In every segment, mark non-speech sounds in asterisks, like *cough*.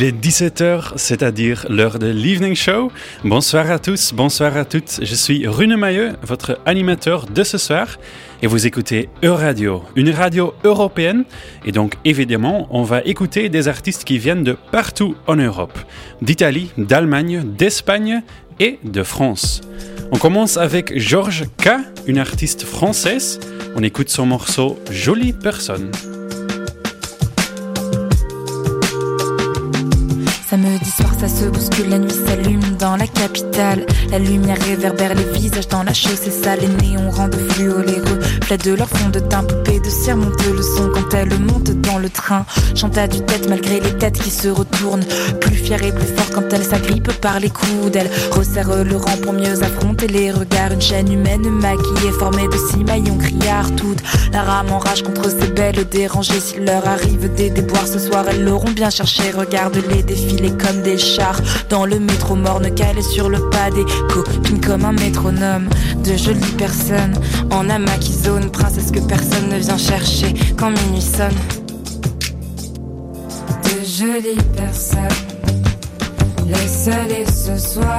Il est 17h, c'est-à-dire l'heure de l'Evening Show. Bonsoir à tous, bonsoir à toutes. Je suis Rune Mailleux, votre animateur de ce soir. Et vous écoutez Euradio, une radio européenne. Et donc, évidemment, on va écouter des artistes qui viennent de partout en Europe. D'Italie, d'Allemagne, d'Espagne et de France. On commence avec Georges K, une artiste française. On écoute son morceau Jolie personne. Samedi soir, ça se bouscule, la nuit s'allume dans la capitale. La lumière réverbère les visages dans la chaussée sale. Les néons rendent fluo les reflets de leur fond de teint. Poupée de cire monte le son quand elle monte dans le train. Chante à du tête malgré les têtes qui se retournent. Plus fière et plus forte quand elle s'agrippe par les coudes. Elle resserre le rang pour mieux affronter les regards. Une chaîne humaine maquillée, formée de six maillons criards. Toutes la rame enrage contre ces belles dérangées. S'il leur arrive des déboires ce soir, elles l'auront bien cherché. Regarde les défis comme des chars. Dans le métro morne calé sur le pas des copines comme un métronome. De jolies personnes en amas qui princesse que personne ne vient chercher quand minuit sonne. De jolies personnes les aller ce soir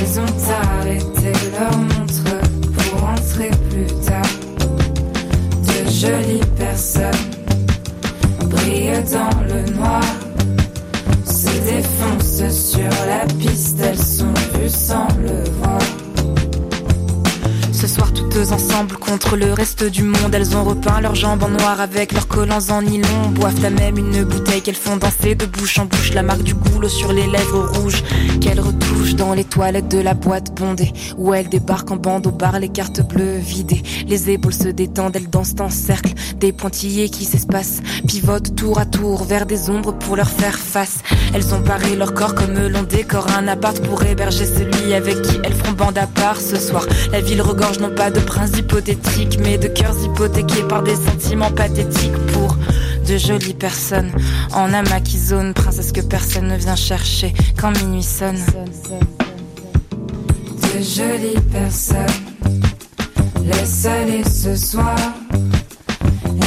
elles ont arrêté leur montre pour rentrer plus tard. De jolies personnes brillent dans le noir défonce sur la piste, elles sont vues sans le voir. Ce soir, toutes ensemble contre le reste du monde. Elles ont repeint leurs jambes en noir avec leurs collants en nylon. Boivent la même une bouteille qu'elles font danser de bouche en bouche. La marque du goulot sur les lèvres rouges qu'elles retouchent dans les toilettes de la boîte bondée. Où elles débarquent en bande au bar, les cartes bleues vidées. Les épaules se détendent, elles dansent en cercle. Des pointillés qui s'espacent, pivotent tour à tour vers des ombres pour leur faire face. Elles ont paré leur corps comme l'on décore un appart pour héberger celui avec qui elles feront bande à part ce soir. La ville regorge non pas de princes hypothétiques, mais de cœurs hypothéqués par des sentiments pathétiques pour de jolies personnes en amas qui zone, princesse que personne ne vient chercher quand minuit sonne. De jolies personnes, laisse aller ce soir.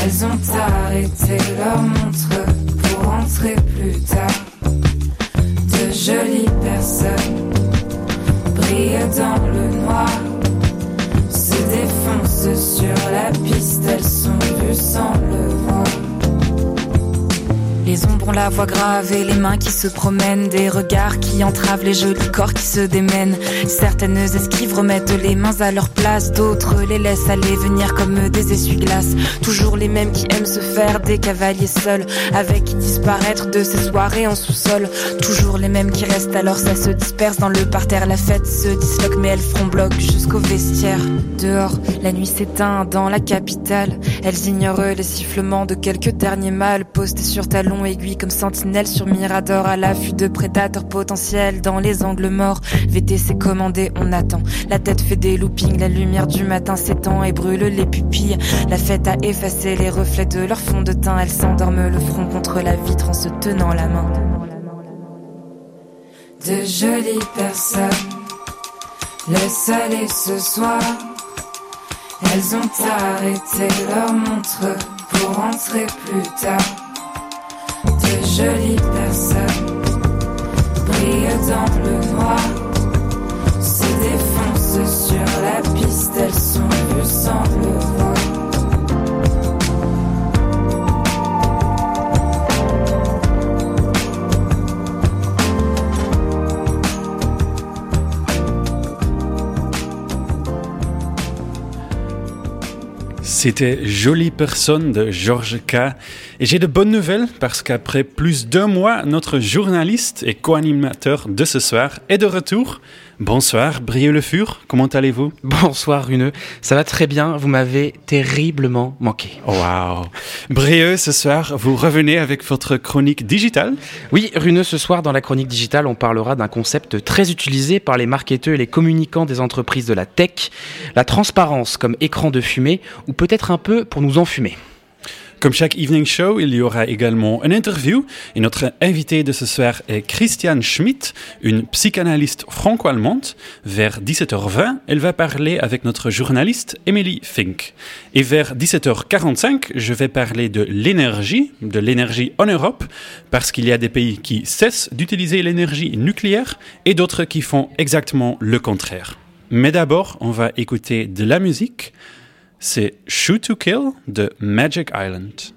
Elles ont arrêté leur montre pour rentrer plus tard. De jolies personnes brillent dans le noir défonce sur la piste, elles sont vues sans le voir. Les ombres ont la voix grave et les mains qui se promènent, des regards qui entravent les jolis corps qui se démènent. Certaines esquives remettent les mains à leur place, d'autres les laissent aller venir comme des essuie-glaces. Toujours les mêmes qui aiment se faire des cavaliers seuls, avec qui disparaître de ces soirées en sous-sol. Toujours les mêmes qui restent alors ça se disperse dans le parterre, la fête se disloque mais elles feront bloc jusqu'au vestiaire. Dehors, la nuit s'éteint dans la capitale, elles ignorent les sifflements de quelques derniers mâles postés sur talons aiguille comme sentinelle sur Mirador à l'affût de prédateurs potentiels dans les angles morts. VTC commandé, on attend. La tête fait des loopings, la lumière du matin s'étend et brûle les pupilles. La fête a effacé les reflets de leur fond de teint. Elles s'endorment le front contre la vitre en se tenant la main. De jolies personnes, laisse aller ce soir. Elles ont arrêté leur montre pour rentrer plus tard de jolies personnes brillent dans le noir, se défoncent sur la piste, elles sont vues sans le voir. C'était Jolie personne de Georges K. Et j'ai de bonnes nouvelles parce qu'après plus d'un mois, notre journaliste et co-animateur de ce soir est de retour. Bonsoir, Brieux Le Fur, comment allez-vous? *laughs* Bonsoir, Runeux. Ça va très bien, vous m'avez terriblement manqué. Waouh Brieux, ce soir, vous revenez avec votre chronique digitale? Oui, Runeux, ce soir, dans la chronique digitale, on parlera d'un concept très utilisé par les marketeurs et les communicants des entreprises de la tech, la transparence comme écran de fumée, ou peut-être un peu pour nous enfumer. Comme chaque evening show, il y aura également une interview et notre invité de ce soir est Christiane Schmidt, une psychanalyste franco-allemande. Vers 17h20, elle va parler avec notre journaliste Emily Fink. Et vers 17h45, je vais parler de l'énergie, de l'énergie en Europe, parce qu'il y a des pays qui cessent d'utiliser l'énergie nucléaire et d'autres qui font exactement le contraire. Mais d'abord, on va écouter de la musique c'est Shoot to Kill de Magic Island.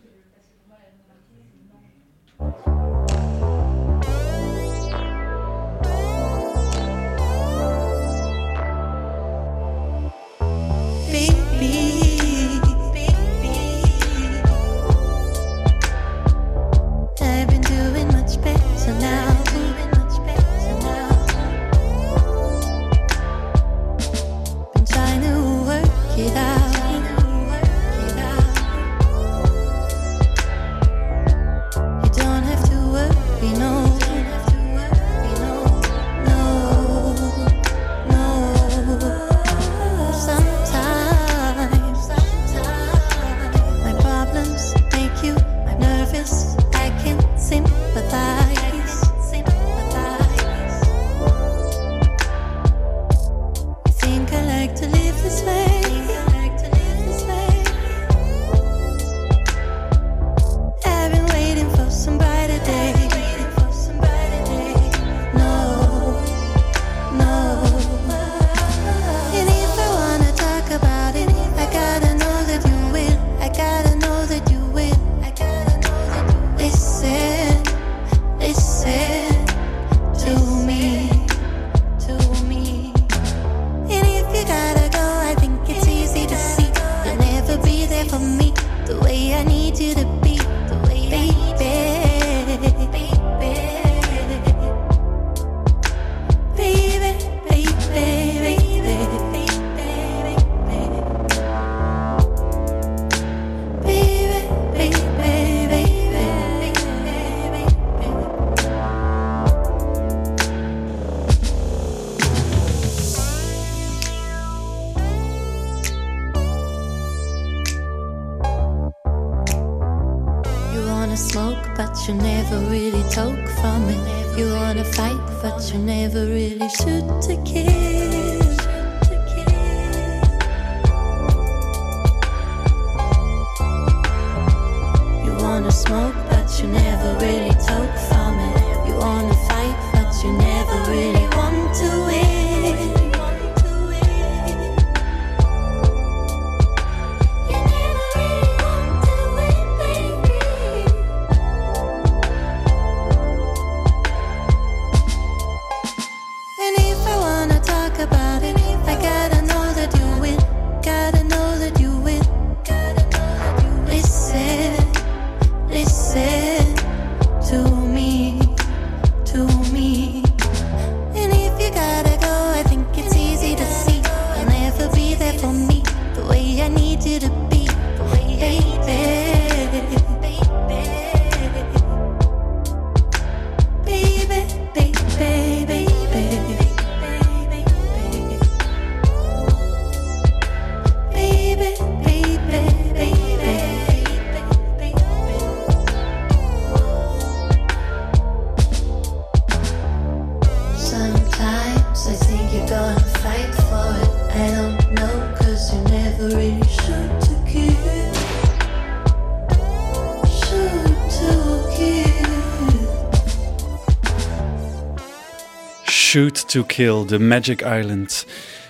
Shoot to Kill de Magic Island.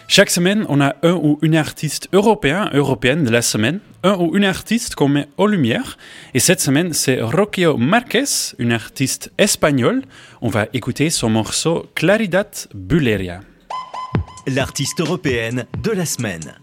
Chaque semaine, on a un ou une artiste européen, européenne de la semaine, un ou une artiste qu'on met en lumière. Et cette semaine, c'est Roquio Marquez, une artiste espagnole. On va écouter son morceau Claridad Buleria. L'artiste européenne de la semaine.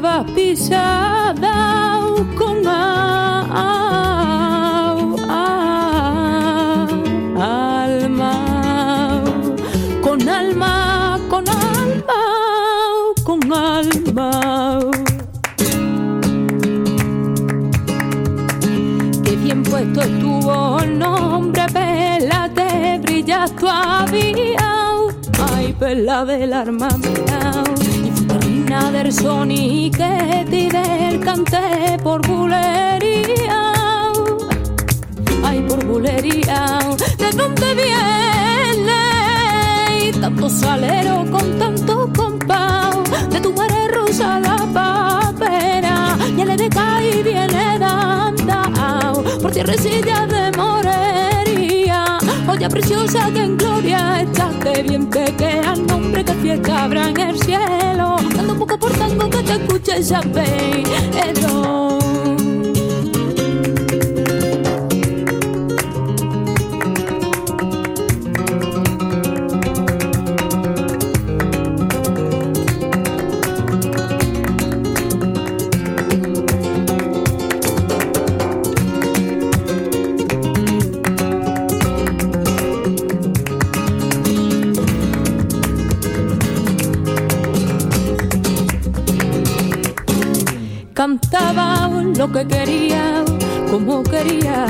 Nuevas pisadas con alma, con alma, con alma, con alma. Qué bien puesto estuvo el nombre, pélate, brillas todavía. Ay, pela del arma Y futurina del que te del canté por bulería. Ay, por bulería. ¿De dónde viene? Y tanto salero con tanto compás. De tu madre rusa la papera. Ya le deja y viene dando por tierrecilla de morería. Joya preciosa que en gloria echaste bien que al nombre que fiesta habrá en el cielo. Por tango que te escuche lo que quería, como quería,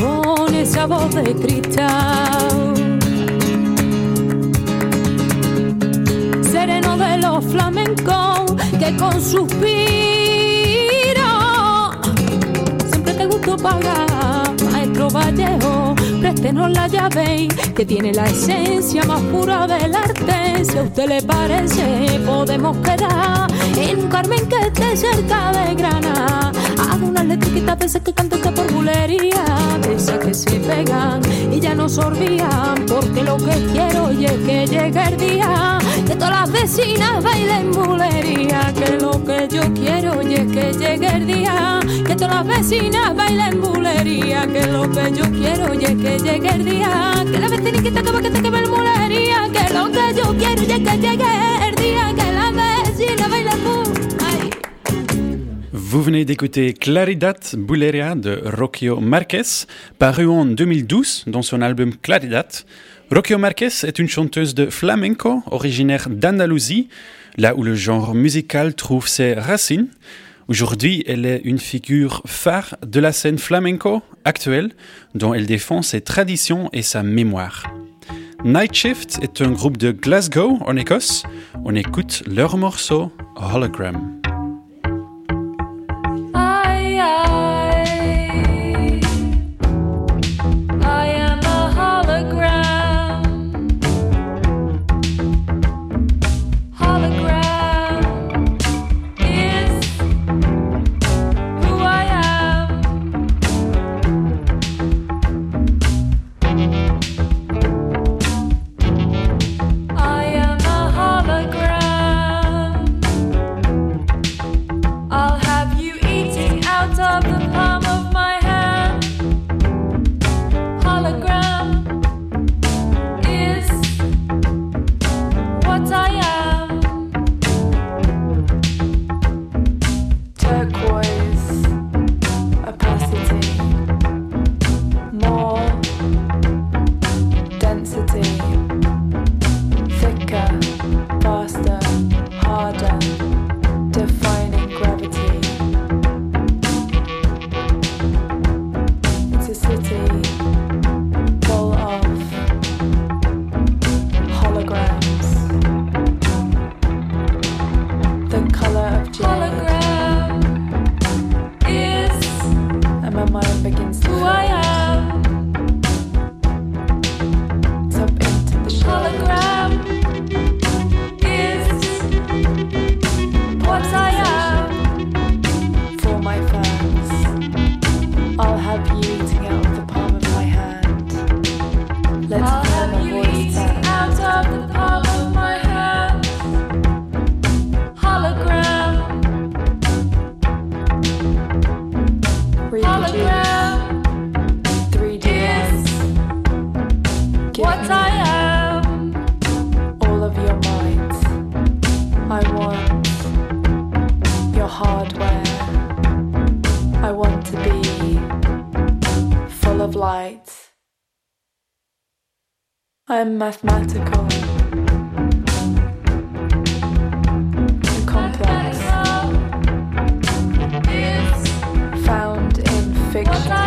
con esa voz de cristal. Sereno de los flamencos que con suspiro siempre te gustó pagar, maestro Vallejo, préstenos la llave que tiene la esencia más pura del arte. Si a usted le parece, podemos quedar en un Carmen que esté cerca de Granada. Hago unas letritas de esas que canto que por bulería, de esas que se pegan y ya no sorbían. Porque lo que quiero es que llegue el día Vous venez d'écouter Claridad Buleria de Rocio Marquez, paru en 2012 dans son album Claridad. Rocio Marquez est une chanteuse de flamenco originaire d'Andalousie, là où le genre musical trouve ses racines. Aujourd'hui, elle est une figure phare de la scène flamenco actuelle, dont elle défend ses traditions et sa mémoire. Night Shift est un groupe de Glasgow, en Écosse. On écoute leur morceau Hologram. I'm mathematical. and complex. Found in fiction.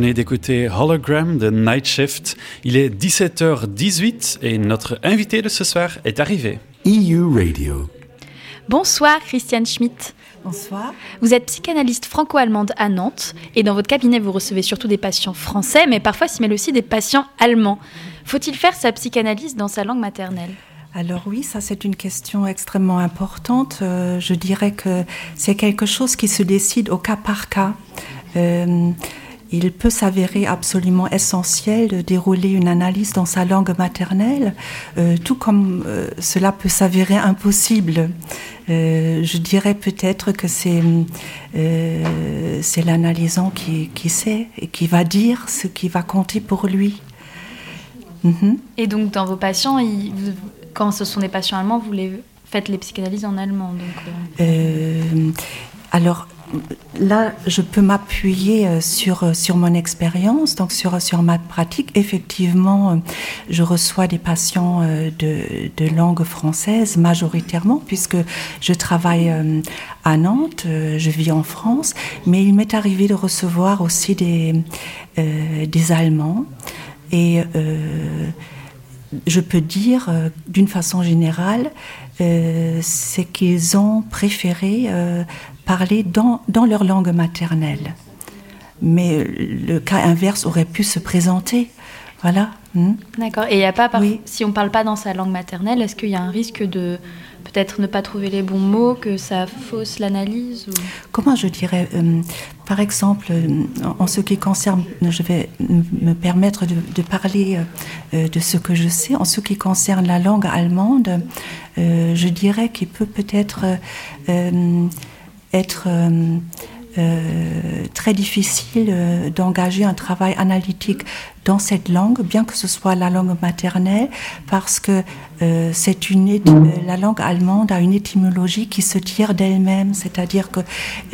Venez d'écouter Hologram de Night Shift. Il est 17h18 et notre invité de ce soir est arrivé. EU Radio. Bonsoir Christiane Schmitt. Bonsoir. Vous êtes psychanalyste franco-allemande à Nantes et dans votre cabinet vous recevez surtout des patients français mais parfois s'y mêlent aussi des patients allemands. Faut-il faire sa psychanalyse dans sa langue maternelle? Alors oui, ça c'est une question extrêmement importante. Euh, je dirais que c'est quelque chose qui se décide au cas par cas. Euh, il peut s'avérer absolument essentiel de dérouler une analyse dans sa langue maternelle, euh, tout comme euh, cela peut s'avérer impossible. Euh, je dirais peut-être que c'est c'est l'analysant qui, qui sait et qui va dire ce qui va compter pour lui. Mhm. Et donc dans vos patients, quand ce sont des patients allemands, vous les faites les psychanalyses en allemand donc, Alors là, je peux m'appuyer euh, sur, euh, sur mon expérience, donc sur, sur ma pratique. Effectivement, euh, je reçois des patients de, de langue française majoritairement, puisque je travaille à Nantes, je vis en France, mais il m'est arrivé de recevoir aussi des, des Allemands. Et je peux dire d'une façon générale, c'est qu'ils ont préféré parler dans, dans leur langue maternelle. Mais le cas inverse aurait pu se présenter. Voilà. Hmm. D'accord. Et il a pas, par- Oui. si on parle pas dans sa langue maternelle, est-ce qu'il y a un risque de peut-être ne pas trouver les bons mots, que ça fausse l'analyse. Comment je dirais euh, Par exemple, euh, en ce qui concerne, je vais me permettre de, parler euh, de ce que je sais. En ce qui concerne la langue allemande, je dirais qu'il peut peut-être être très difficile euh, d'engager un travail analytique dans cette langue, bien que ce soit la langue maternelle, parce que euh, une euh, la langue allemande a une étymologie qui se tire d'elle-même, c'est-à-dire que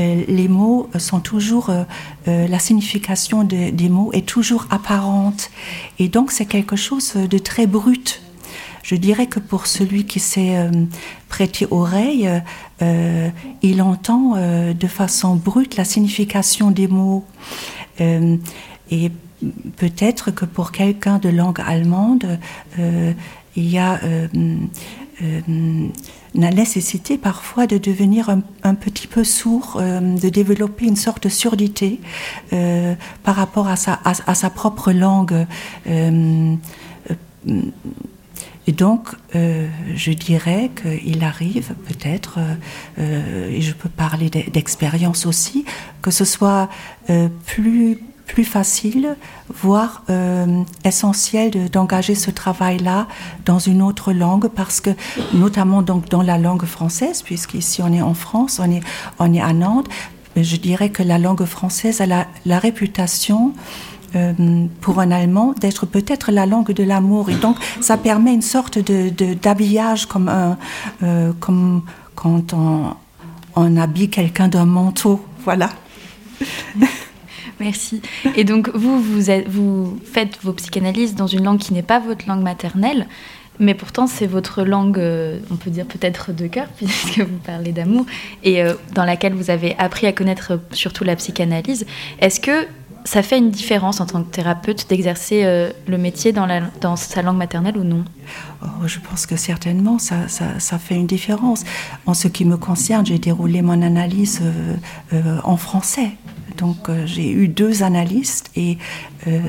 euh, les mots sont toujours euh, euh, la signification de- des mots est toujours apparente, et donc c'est quelque chose de très brut. Je dirais que pour celui qui s'est euh, prêté oreille, euh, il entend euh, de façon brute la signification des mots. Et peut-être que pour quelqu'un de langue allemande, il y a la nécessité parfois de devenir un, petit peu sourd, de développer une sorte de surdité par rapport à sa, propre langue. Et donc, euh, je dirais qu'il arrive peut-être, euh, euh, et je peux parler d'e- d'expérience aussi, que ce soit plus, plus facile, voire essentiel de- d'engager ce travail-là dans une autre langue, parce que, notamment donc dans la langue française, puisqu'ici on est en France, on est, on est à Nantes, je dirais que la langue française a la réputation euh, pour un Allemand d'être peut-être la langue de l'amour. Et donc, ça permet une sorte de, de- d'habillage comme, euh, comme quand on, on habille quelqu'un d'un manteau. Voilà. *laughs* Merci. Et donc, vous, vous, vous faites vos psychanalyses dans une langue qui n'est pas votre langue maternelle, mais pourtant, c'est votre langue, euh, on peut dire peut-être de cœur, *laughs* puisque vous parlez d'amour, et dans laquelle vous avez appris à connaître surtout la psychanalyse. Est-ce que ça fait une différence en tant que thérapeute d'exercer euh, le métier dans, sa langue maternelle ou non? Oh, je pense que certainement, ça, ça, ça fait une différence. En ce qui me concerne, j'ai déroulé mon analyse euh, euh, en français. Donc, euh, j'ai eu deux analystes et euh,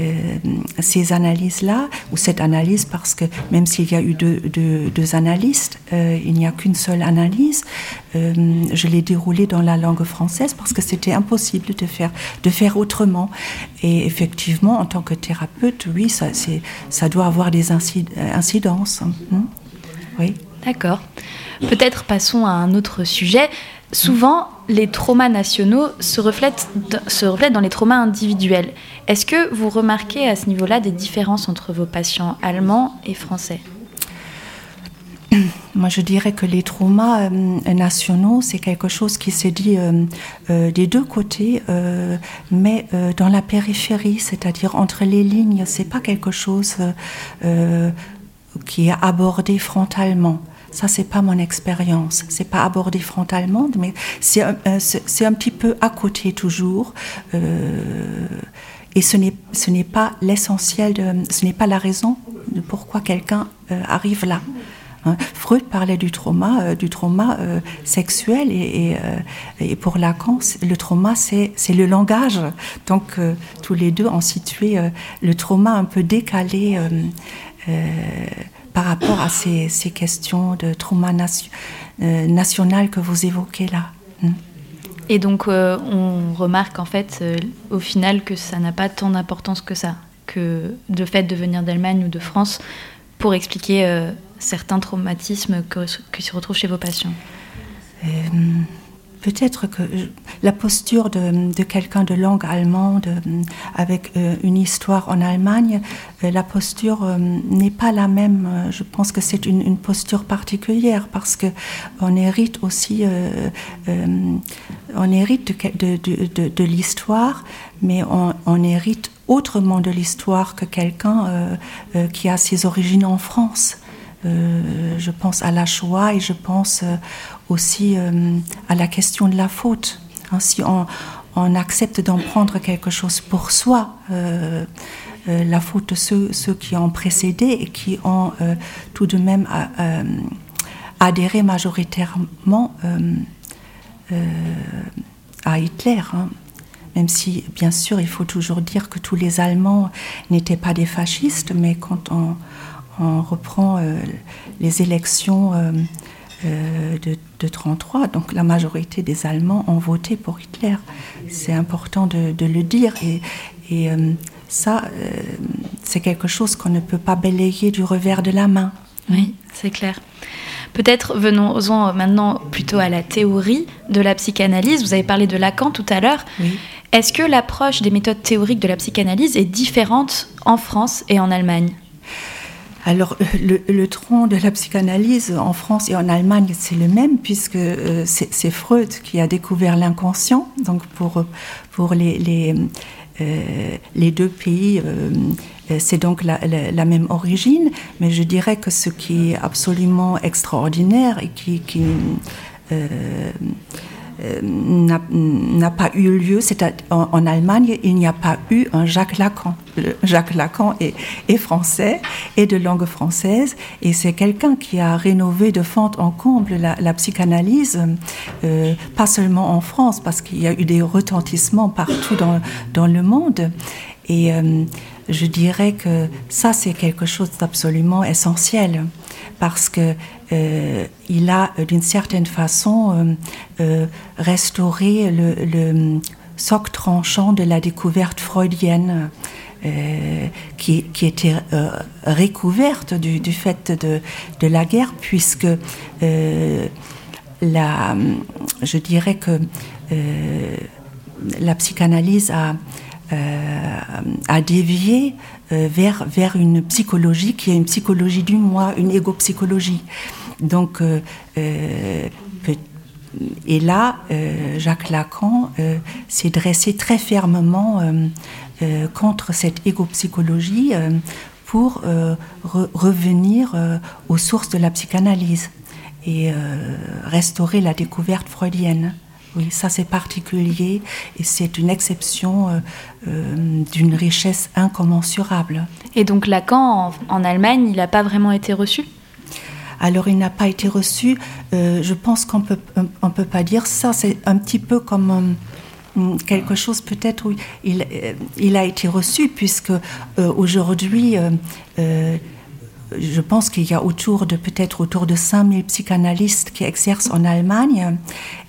euh, ces analyses-là, ou cette analyse, parce que même s'il y a eu deux, deux, analystes, il n'y a qu'une seule analyse, je l'ai déroulée dans la langue française parce que c'était impossible de faire, de faire autrement. Et effectivement, en tant que thérapeute, oui, ça, ça doit avoir des inci- incidences. hein. Oui. D'accord. Peut-être passons à un autre sujet. Souvent, les traumas nationaux se reflètent, se reflètent dans les traumas individuels. Est-ce que vous remarquez à ce niveau-là des différences entre vos patients allemands et français? *clears throat* Moi, je dirais que les traumas euh, nationaux, c'est quelque chose qui s'est dit euh, euh, des deux côtés, mais dans la périphérie, c'est-à-dire entre les lignes, c'est pas quelque chose qui est abordé frontalement. Ça, c'est pas mon expérience. C'est pas abordé frontalement, mais c'est un, euh, un petit peu à côté toujours. Euh, et ce n'est ce n'est pas l'essentiel, ce n'est pas la raison de pourquoi quelqu'un euh, arrive là. Hein. Freud parlait du trauma, du trauma sexuel et, et, et pour Lacan, le trauma c'est le langage. Donc tous les deux ont situé le trauma un peu décalé par rapport à ces, ces questions de trauma nation- euh, national que vous évoquez là. Hmm. Et donc, euh, on remarque en fait, euh, au final, que ça n'a pas tant d'importance que ça, que le fait de venir d'Allemagne ou de France pour expliquer certains traumatismes que, qui se retrouvent chez vos patients. Peut-être que la posture de, quelqu'un de langue allemande euh, avec euh, une histoire en Allemagne, euh, la posture n'est pas la même. Je pense que c'est une, posture particulière parce que on hérite aussi, on hérite de, l'histoire, mais on, hérite autrement de l'histoire que quelqu'un qui a ses origines en France. Je pense à la Shoah et je pense aussi euh, à la question de la faute. Hein, si on, accepte d'en prendre quelque chose pour soi, euh, euh, la faute de ceux, qui ont précédé et qui ont tout de même adhéré majoritairement à Hitler. hein. même si, bien sûr, il faut toujours dire que tous les Allemands n'étaient pas des fascistes, mais quand on, reprend les élections de, de 33, donc la majorité des Allemands ont voté pour Hitler. C'est important de, le dire. Et, et ça, c'est quelque chose qu'on ne peut pas balayer du revers de la main. Oui, c'est clair. Peut-être venons-en maintenant plutôt à la théorie de la psychanalyse. Vous avez parlé de Lacan tout à l'heure. Est-ce que l'approche des méthodes théoriques de la psychanalyse est différente en France et en Allemagne? Alors, le, tronc de la psychanalyse en France et en Allemagne, c'est le même, puisque euh, c'est Freud qui a découvert l'inconscient. Donc, pour, pour les, les, euh, deux pays, euh, euh, c'est donc la, même origine, mais je dirais que ce qui est absolument extraordinaire et qui, euh, euh, n'a pas eu lieu, c'est en, Allemagne, il n'y a pas eu un Jacques Lacan. Jacques Lacan est, français et de langue française, et c'est quelqu'un qui a rénové de fond en comble la, psychanalyse, pas seulement en France, parce qu'il y a eu des retentissements partout dans, dans le monde. Et je dirais que ça, c'est quelque chose d'absolument essentiel parce que euh, il a, d'une certaine façon, euh, euh, restauré le, socle tranchant de la découverte freudienne. qui, était recouverte du, fait de, la guerre, puisque la, je dirais que la psychanalyse a, euh, à dévier euh, vers, vers une psychologie qui est une psychologie du moi, une égopsychologie. Donc, euh, et là, Jacques Lacan s'est dressé très fermement contre cette égopsychologie pour revenir aux sources de la psychanalyse et restaurer la découverte freudienne. Oui, ça c'est particulier et c'est une exception euh, euh, d'une richesse incommensurable. Et donc Lacan, en, Allemagne, il n'a pas vraiment été reçu? Alors il n'a pas été reçu. Euh, je pense qu'on peut on peut pas dire ça. C'est un petit peu comme quelque chose peut-être où il, il a été reçu puisque aujourd'hui je pense qu'il y a autour de peut-être autour de 5000 psychanalystes qui exercent en Allemagne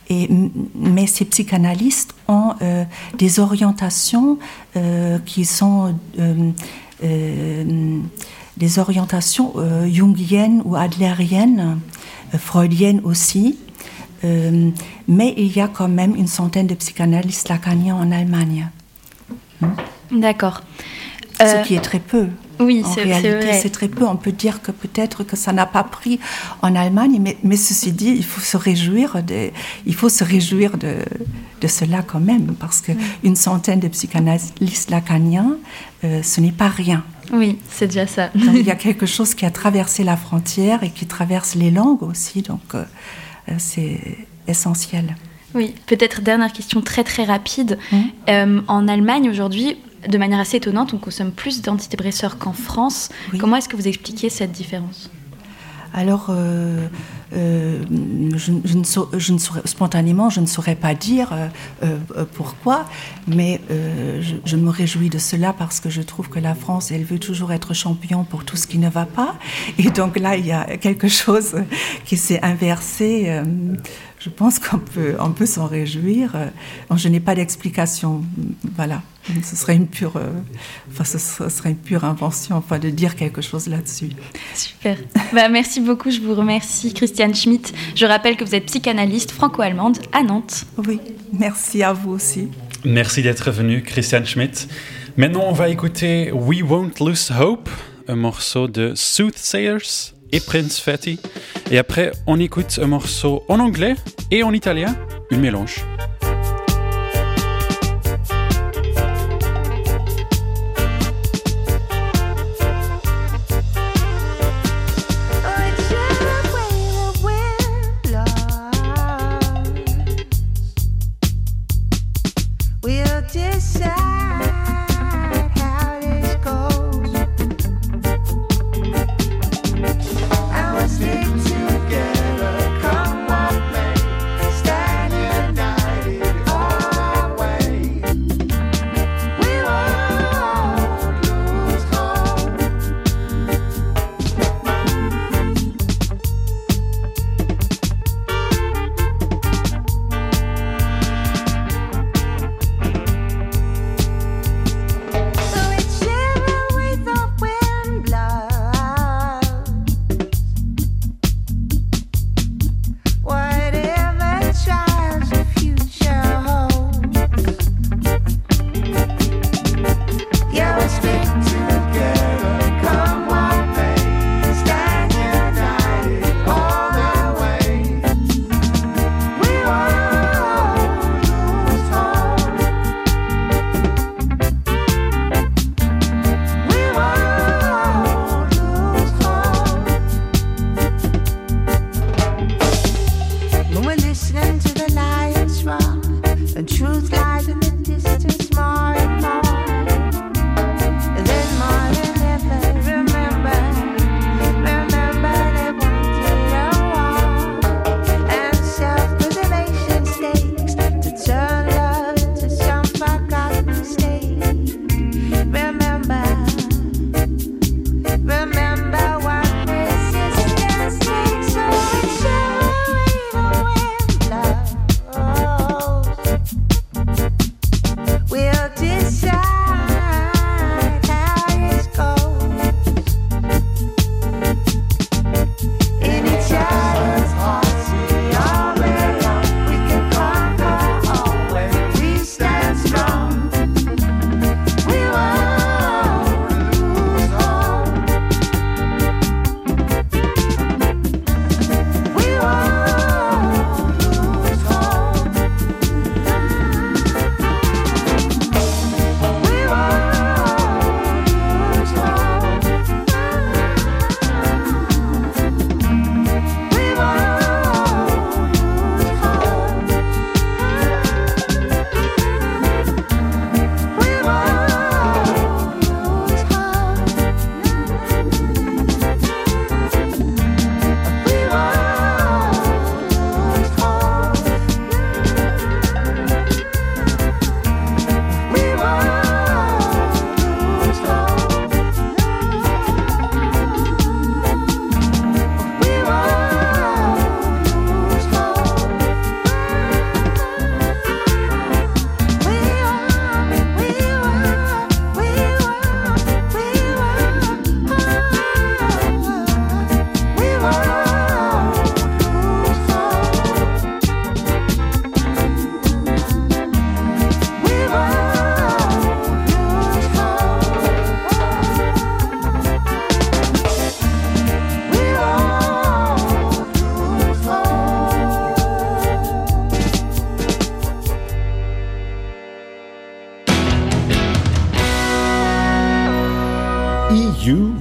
mais ces psychanalystes ont euh, des orientations euh, qui sont euh, des orientations jungiennes ou adlériennes, freudiennes aussi. mais il y a quand même une centaine de psychanalystes lacaniens en Allemagne. D'accord. Ce qui est très peu. Oui, en réalité, c'est très peu. On peut dire que peut-être que ça n'a pas pris en Allemagne, mais, mais, ceci dit, il faut se réjouir de, il faut se réjouir de, de cela quand même, parce qu'une une centaine de psychanalystes lacaniens, euh, ce n'est pas rien. Oui, c'est déjà ça. il y a *laughs* quelque chose qui a traversé la frontière et qui traverse les langues aussi, donc euh, euh, c'est essentiel. Oui, peut-être dernière question très très rapide. Hum. en Allemagne aujourd'hui, de manière assez étonnante, on consomme plus d'antidépresseurs qu'en France. Comment est-ce que vous expliquez cette différence? Alors, euh, euh, je, ne saurais, spontanément, je ne saurais pas dire euh, pourquoi, mais je, je, me réjouis de cela parce que je trouve que la France, elle veut toujours être champion pour tout ce qui ne va pas. Et donc là, il y a quelque chose qui s'est inversé je pense qu'on peut, on peut s'en réjouir. Je n'ai pas d'explication. Voilà. *laughs* Ce serait une pure, euh, enfin, ce serait une pure invention, enfin, de dire quelque chose là-dessus. Super. Bah, merci beaucoup. Je vous remercie, Christiane Schmitt. Je rappelle que vous êtes psychanalyste franco-allemande à Nantes. Oui. Merci à vous aussi. Merci d'être venu, Christiane Schmitt. Maintenant, on va écouter We Won't Lose Hope, un morceau de Soothsayers et Prince Fatty. Et après, on écoute un morceau en anglais et en italien, une mélange.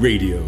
Radio.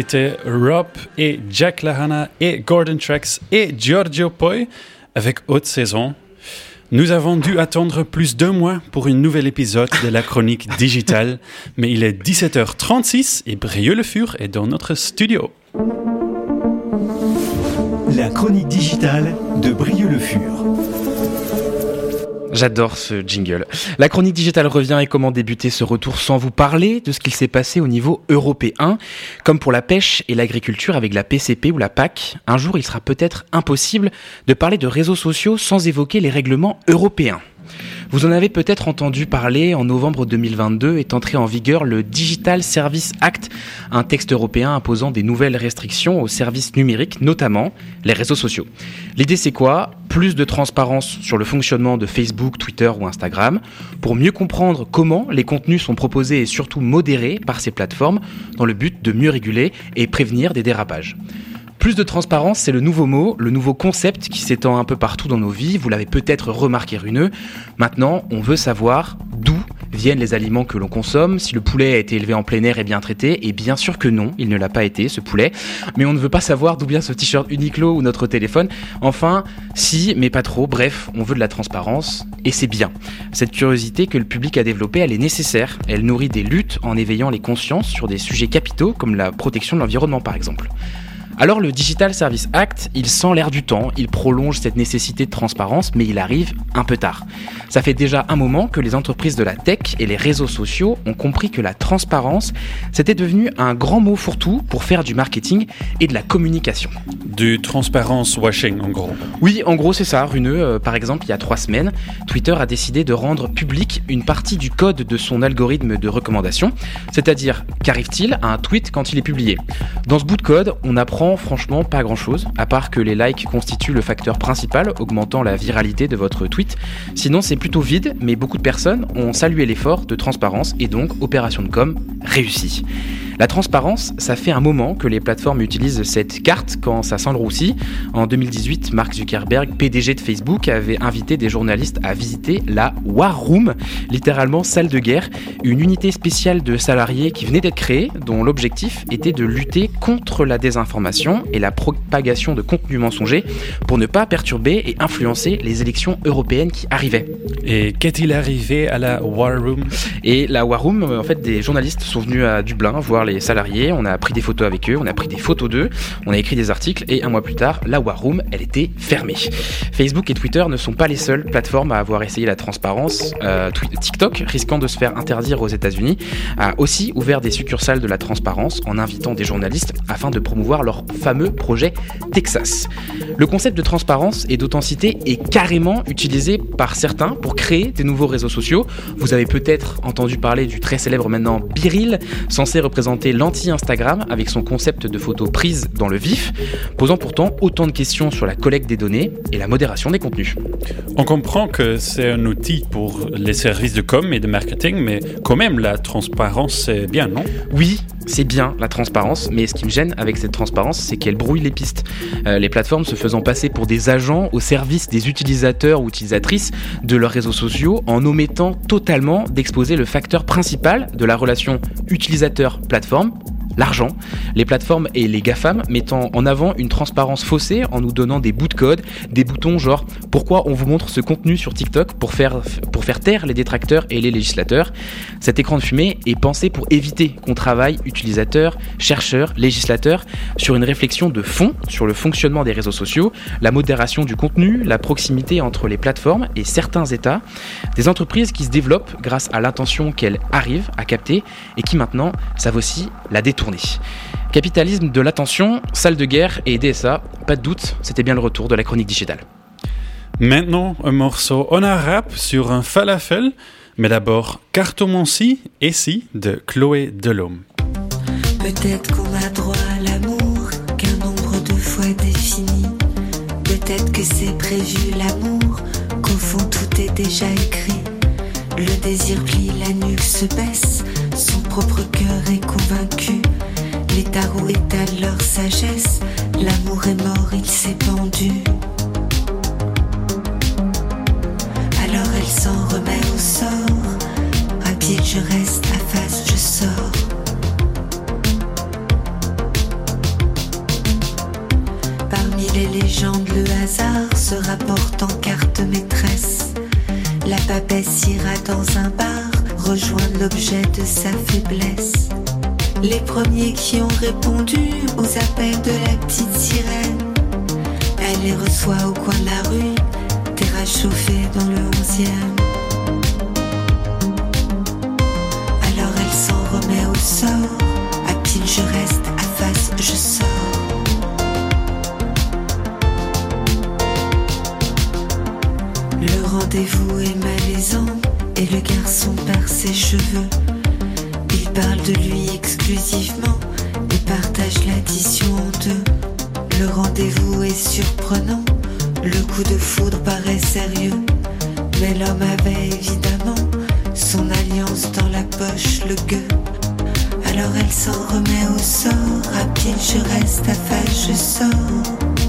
C'était Rob et Jack Lahana et Gordon Trax et Giorgio Poi avec Haute Saison. Nous avons dû attendre plus d'un mois pour une nouvelle épisode de la chronique *laughs* digitale, mais il est 17h36 et Brieux Le Fur est dans notre studio. La chronique digitale de Brieux Le Fur. J'adore ce jingle. La chronique digitale revient et comment débuter ce retour sans vous parler de ce qu'il s'est passé au niveau européen. Comme pour la pêche et l'agriculture avec la PCP ou la PAC, un jour il sera peut-être impossible de parler de réseaux sociaux sans évoquer les règlements européens. Vous en avez peut-être entendu parler, en novembre 2022 est entré en vigueur le Digital Service Act, un texte européen imposant des nouvelles restrictions aux services numériques, notamment les réseaux sociaux. L'idée c'est quoi? Plus de transparence sur le fonctionnement de Facebook, Twitter ou Instagram, pour mieux comprendre comment les contenus sont proposés et surtout modérés par ces plateformes, dans le but de mieux réguler et prévenir des dérapages. Plus de transparence, c'est le nouveau mot, le nouveau concept qui s'étend un peu partout dans nos vies. Vous l'avez peut-être remarqué runeux. Maintenant, on veut savoir d'où viennent les aliments que l'on consomme, si le poulet a été élevé en plein air et bien traité, et bien sûr que non, il ne l'a pas été, ce poulet. Mais on ne veut pas savoir d'où vient ce t-shirt Uniqlo ou notre téléphone. Enfin, si, mais pas trop, bref, on veut de la transparence, et c'est bien. Cette curiosité que le public a développée, elle est nécessaire. Elle nourrit des luttes en éveillant les consciences sur des sujets capitaux, comme la protection de l'environnement par exemple. Alors le Digital Service Act, il sent l'air du temps, il prolonge cette nécessité de transparence, mais il arrive un peu tard. Ça fait déjà un moment que les entreprises de la tech et les réseaux sociaux ont compris que la transparence, c'était devenu un grand mot fourre-tout pour faire du marketing et de la communication. Du transparence washing, en gros. Oui, en gros, c'est ça, Runeux. Euh, par exemple, il y a trois semaines, Twitter a décidé de rendre public une partie du code de son algorithme de recommandation, c'est-à-dire qu'arrive-t-il à un tweet quand il est publié? Dans ce bout de code, on apprend franchement pas grand-chose, à part que les likes constituent le facteur principal augmentant la viralité de votre tweet. Sinon, c'est plutôt vide, mais beaucoup de personnes ont salué l'effort de transparence et donc opération de com réussie. La transparence, ça fait un moment que les plateformes utilisent cette carte quand ça sent le roussi. En 2018, Mark Zuckerberg, PDG de Facebook, avait invité des journalistes à visiter la War Room, littéralement salle de guerre, une unité spéciale de salariés qui venait d'être créée, dont l'objectif était de lutter contre la désinformation et la propagation de contenus mensongers pour ne pas perturber et influencer les élections européennes qui arrivaient. Et qu'est-il arrivé à la War Room? Et la War Room, en fait, des journalistes sont venus à Dublin voir les salariés, on a pris des photos avec eux, on a pris des photos d'eux, on a écrit des articles et un mois plus tard, la War Room, elle était fermée. Facebook et Twitter ne sont pas les seules plateformes à avoir essayé la transparence. Euh, TikTok, risquant de se faire interdire aux États-Unis, a aussi ouvert des succursales de la transparence en invitant des journalistes afin de promouvoir leur fameux projet Texas. Le concept de transparence et d'authenticité est carrément utilisé par certains pour créer des nouveaux réseaux sociaux. Vous avez peut-être entendu parler du très célèbre maintenant Biril, censé représenter l'anti-Instagram avec son concept de photos prises dans le vif, posant pourtant autant de questions sur la collecte des données et la modération des contenus. On comprend que c'est un outil pour les services de com et de marketing, mais quand même la transparence c'est bien, non? Oui, c'est bien la transparence, mais ce qui me gêne avec cette transparence, c'est qu'elle brouille les pistes. Euh, les plateformes se faisant passer pour des agents au service des utilisateurs ou utilisatrices de leurs réseaux sociaux en omettant totalement d'exposer le facteur principal de la relation utilisateur-plateforme l'argent, les plateformes et les GAFAM mettant en avant une transparence faussée en nous donnant des bouts de code, des boutons genre pourquoi on vous montre ce contenu sur TikTok pour faire, pour faire taire les détracteurs et les législateurs? Cet écran de fumée est pensé pour éviter qu'on travaille utilisateurs, chercheurs, législateurs sur une réflexion de fond sur le fonctionnement des réseaux sociaux, la modération du contenu, la proximité entre les plateformes et certains États, des entreprises qui se développent grâce à l'intention qu'elles arrivent à capter et qui maintenant savent aussi la détourner Capitalisme de l'attention, salle de guerre et DSA, pas de doute, c'était bien le retour de la chronique digitale. Maintenant, un morceau en arabe sur un falafel, mais d'abord Cartomancie et si de Chloé Delhomme. Peut-être qu'on a droit à l'amour qu'un nombre de fois défini. Peut-être que c'est prévu l'amour, qu'au fond tout est déjà écrit. Le désir plie, la nuque se baisse, son propre cœur est convaincu. Les tarots étalent leur sagesse. L'amour est mort, il s'est pendu. Alors elle s'en remet au sort. Rapide, je reste, à face, je sors. Parmi les légendes, le hasard se rapporte en carte maîtresse. La papesse ira dans un bar rejoindre l'objet de sa faiblesse. Les premiers qui ont répondu aux appels de la petite sirène. Elle les reçoit au coin de la rue, terrasse chauffée dans le onzième. Alors elle s'en remet au sort. À pile je reste, à face je sors. Le rendez-vous est malaisant et le garçon perd ses cheveux. Parle de lui exclusivement et partage l'addition en deux. Le rendez-vous est surprenant, le coup de foudre paraît sérieux. Mais l'homme avait évidemment son alliance dans la poche, le gueux. Alors elle s'en remet au sort, à pied je reste, à face je sors.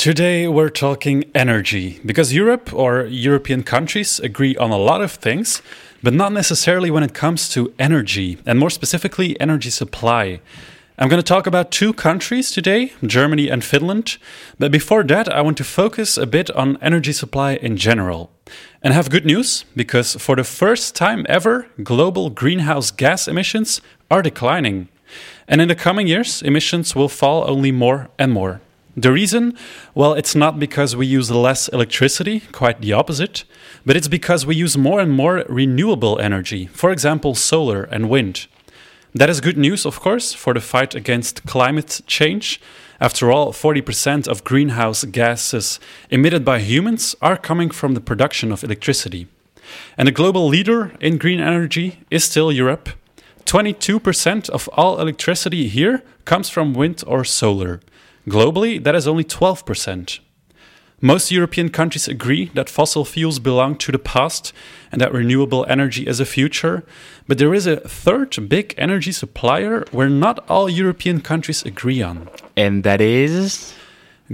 Today we're talking energy because Europe or European countries agree on a lot of things, but not necessarily when it comes to energy, and more specifically, energy supply. I'm going to talk about two countries today, Germany and Finland. But before that, I want to focus a bit on energy supply in general. And have good news because for the first time ever, global greenhouse gas emissions are declining. And in the coming years, emissions will fall only more and more. The reason? Well, it's not because we use less electricity, quite the opposite, but it's because we use more and more renewable energy, for example, solar and wind. That is good news, of course, for the fight against climate change. After all, 40% of greenhouse gases emitted by humans are coming from the production of electricity. And the global leader in green energy is still Europe. 22% of all electricity here comes from wind or solar. Globally, that is only 12%. Most European countries agree that fossil fuels belong to the past and that renewable energy is a future. But there is a third big energy supplier where not all European countries agree on. And that is.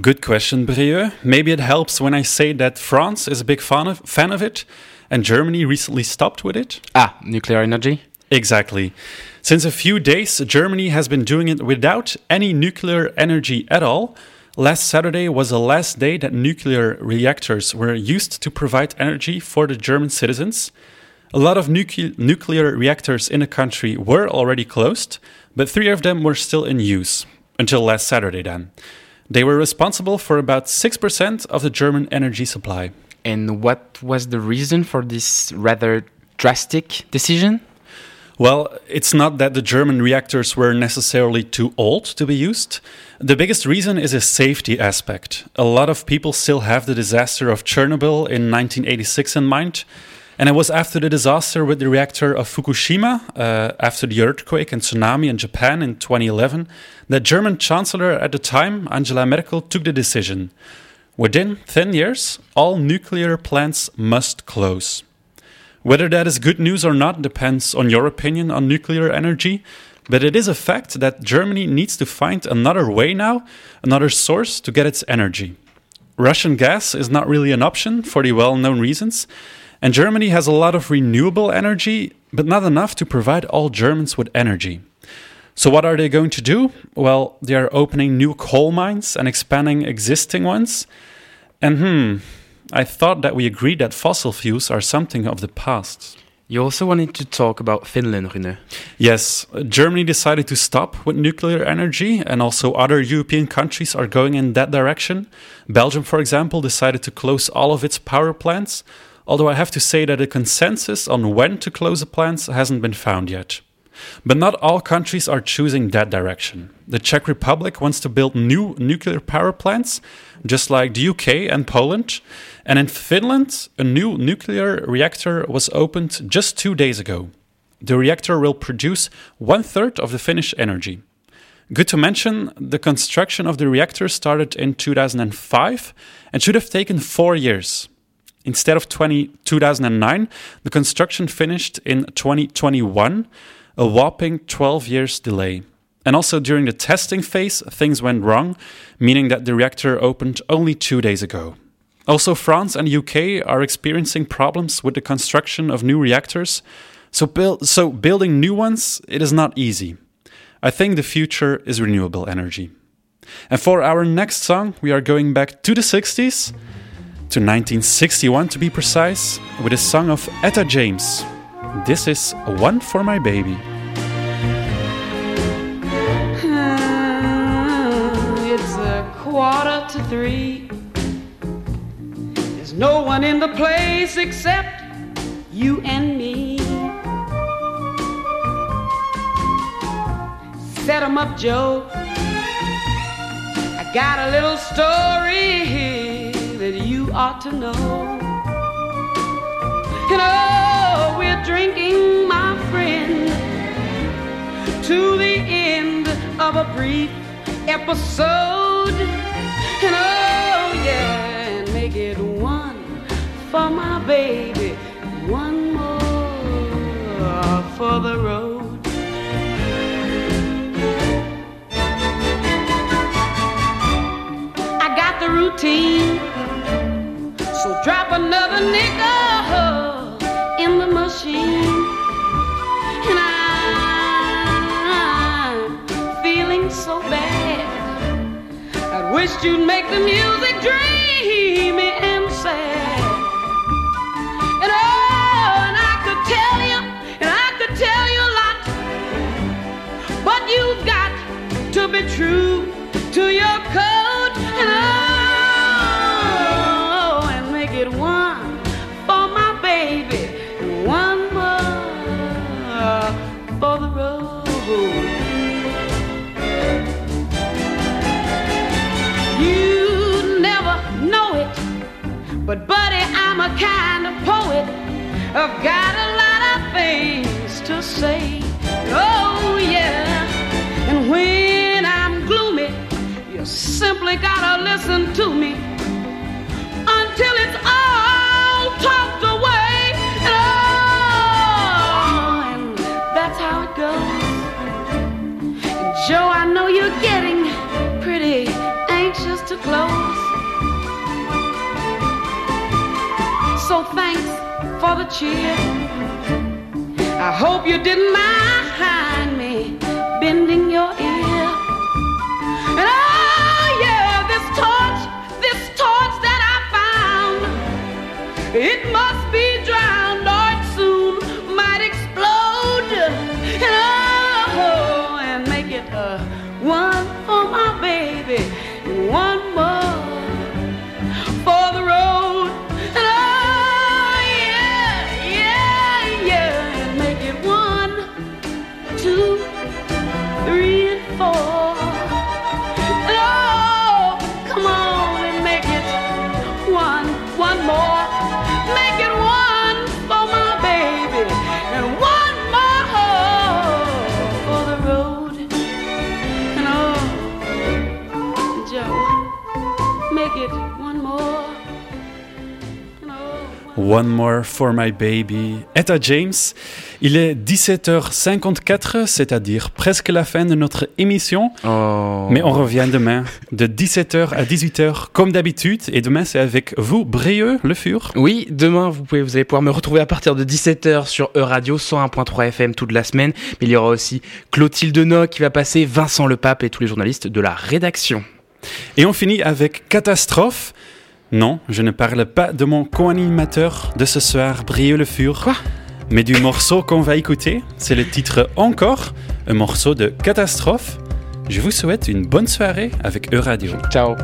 Good question, Brieux. Maybe it helps when I say that France is a big fan of, fan of it and Germany recently stopped with it. Ah, nuclear energy? Exactly. Since a few days, Germany has been doing it without any nuclear energy at all. Last Saturday was the last day that nuclear reactors were used to provide energy for the German citizens. A lot of nucle- nuclear reactors in the country were already closed, but three of them were still in use until last Saturday then. They were responsible for about 6% of the German energy supply. And what was the reason for this rather drastic decision? Well, it's not that the German reactors were necessarily too old to be used. The biggest reason is a safety aspect. A lot of people still have the disaster of Chernobyl in 1986 in mind. And it was after the disaster with the reactor of Fukushima, uh, after the earthquake and tsunami in Japan in 2011, that German Chancellor at the time, Angela Merkel, took the decision. Within 10 years, all nuclear plants must close. Whether that is good news or not depends on your opinion on nuclear energy, but it is a fact that Germany needs to find another way now, another source to get its energy. Russian gas is not really an option for the well known reasons, and Germany has a lot of renewable energy, but not enough to provide all Germans with energy. So, what are they going to do? Well, they are opening new coal mines and expanding existing ones. And hmm, I thought that we agreed that fossil fuels are something of the past. You also wanted to talk about Finland, Rune. Yes, Germany decided to stop with nuclear energy, and also other European countries are going in that direction. Belgium, for example, decided to close all of its power plants, although I have to say that a consensus on when to close the plants hasn't been found yet. But not all countries are choosing that direction. The Czech Republic wants to build new nuclear power plants, just like the UK and Poland. And in Finland, a new nuclear reactor was opened just two days ago. The reactor will produce one third of the Finnish energy. Good to mention, the construction of the reactor started in 2005 and should have taken four years. Instead of 20, 2009, the construction finished in 2021, a whopping 12 years delay. And also during the testing phase, things went wrong, meaning that the reactor opened only two days ago. Also, France and UK are experiencing problems with the construction of new reactors, so, build, so building new ones it is not easy. I think the future is renewable energy. And for our next song, we are going back to the 60s, to 1961 to be precise, with a song of Etta James. This is One for My Baby. Three. There's no one in the place except you and me. Set 'em up, Joe. I got a little story that you ought to know. You oh, know, we're drinking, my friend, to the end of a brief episode. And oh yeah, and make it one for my baby, one more for the road. I got the routine, so drop another nickel. Wished you'd make the music dreamy and sad. And oh, and I could tell you, and I could tell you a lot. But you've got to be true to your code. Oh, I've got a lot of things to say. Oh yeah, and when I'm gloomy, you simply gotta listen to me until it's all talked away. And oh, and that's how it goes. Joe, I know you're getting pretty anxious to close. So thanks for the cheer. I hope you didn't mind me bending your ear. And oh yeah, this torch, this torch that I found, it One More for My Baby. Etta James, il est 17h54, c'est-à-dire presque la fin de notre émission. Oh. Mais on revient demain de 17h à 18h comme d'habitude. Et demain, c'est avec vous, Brieux, le fur. Oui, demain, vous, pouvez, vous allez pouvoir me retrouver à partir de 17h sur E-Radio 101.3 FM toute la semaine. Mais il y aura aussi Clotilde No qui va passer, Vincent Le Pape et tous les journalistes de la rédaction. Et on finit avec Catastrophe. Non, je ne parle pas de mon co-animateur de ce soir, Brieux le fur. Quoi? Mais du morceau qu'on va écouter. C'est le titre Encore, un morceau de Catastrophe. Je vous souhaite une bonne soirée avec E-Radio. Ciao.